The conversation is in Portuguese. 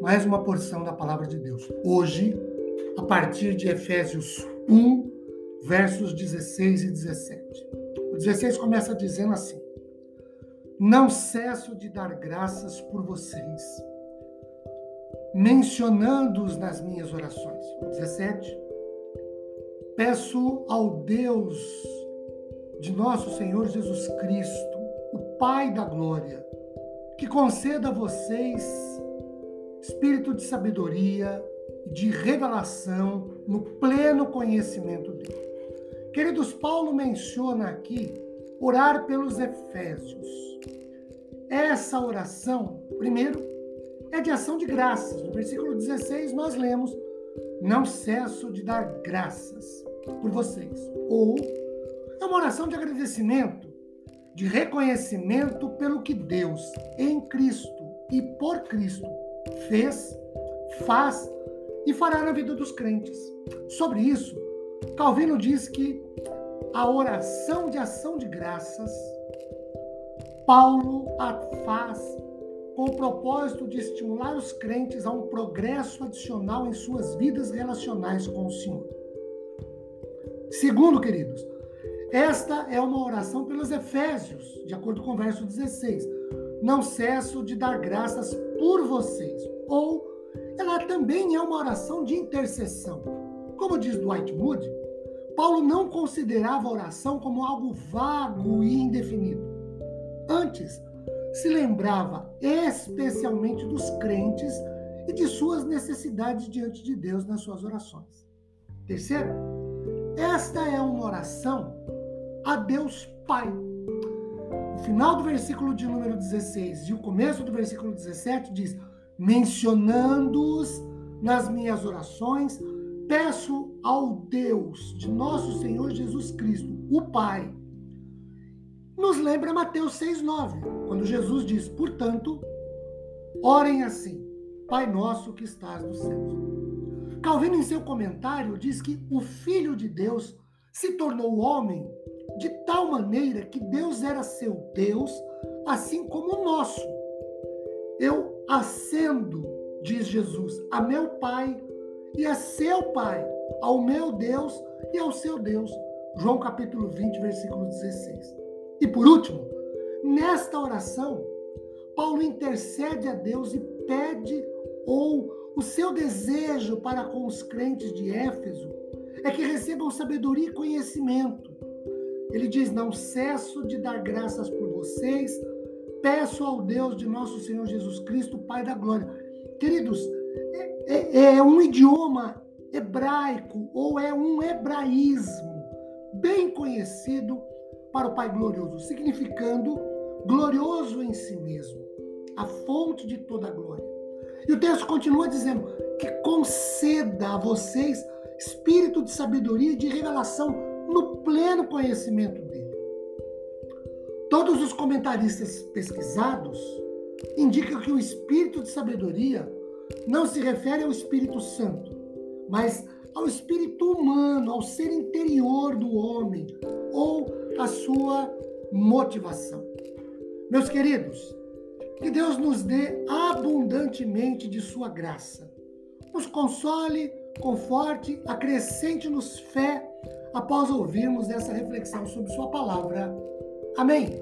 mais uma porção da palavra de Deus. Hoje, a partir de Efésios 1, versos 16 e 17. O 16 começa dizendo assim: Não cesso de dar graças por vocês, mencionando-os nas minhas orações. O 17. Peço ao Deus de nosso Senhor Jesus Cristo, o Pai da glória, que conceda a vocês espírito de sabedoria e de revelação no pleno conhecimento dele. Queridos, Paulo menciona aqui orar pelos Efésios. Essa oração, primeiro, é de ação de graças. No versículo 16 nós lemos: Não cesso de dar graças por vocês. Ou é uma oração de agradecimento de reconhecimento pelo que Deus, em Cristo e por Cristo, fez, faz e fará na vida dos crentes. Sobre isso, Calvino diz que a oração de ação de graças, Paulo a faz com o propósito de estimular os crentes a um progresso adicional em suas vidas relacionais com o Senhor. Segundo, queridos, esta é uma oração pelos Efésios, de acordo com o verso 16. Não cesso de dar graças por vocês. Ou ela também é uma oração de intercessão. Como diz Dwight Moody, Paulo não considerava a oração como algo vago e indefinido. Antes, se lembrava especialmente dos crentes e de suas necessidades diante de Deus nas suas orações. Terceiro, esta é uma oração a Deus Pai. Final do versículo de número 16 e o começo do versículo 17 diz: mencionando-os nas minhas orações, peço ao Deus de nosso Senhor Jesus Cristo, o Pai. Nos lembra Mateus 6,9, quando Jesus diz: Portanto, orem assim, Pai nosso que estás nos céus. Calvino, em seu comentário, diz que o Filho de Deus se tornou homem de tal maneira que Deus era seu Deus, assim como o nosso. Eu ascendo, diz Jesus, a meu Pai e a seu Pai, ao meu Deus e ao seu Deus. João capítulo 20, versículo 16. E por último, nesta oração, Paulo intercede a Deus e pede ou o seu desejo para com os crentes de Éfeso é que recebam sabedoria e conhecimento ele diz: Não cesso de dar graças por vocês, peço ao Deus de nosso Senhor Jesus Cristo, Pai da glória. Queridos, é, é, é um idioma hebraico ou é um hebraísmo bem conhecido para o Pai glorioso, significando glorioso em si mesmo, a fonte de toda a glória. E o texto continua dizendo que conceda a vocês espírito de sabedoria e de revelação no pleno conhecimento dele. Todos os comentaristas pesquisados indicam que o espírito de sabedoria não se refere ao Espírito Santo, mas ao espírito humano, ao ser interior do homem ou à sua motivação. Meus queridos, que Deus nos dê abundantemente de sua graça. Nos console, conforte, acrescente-nos fé após ouvirmos essa reflexão sobre Sua palavra. Amém.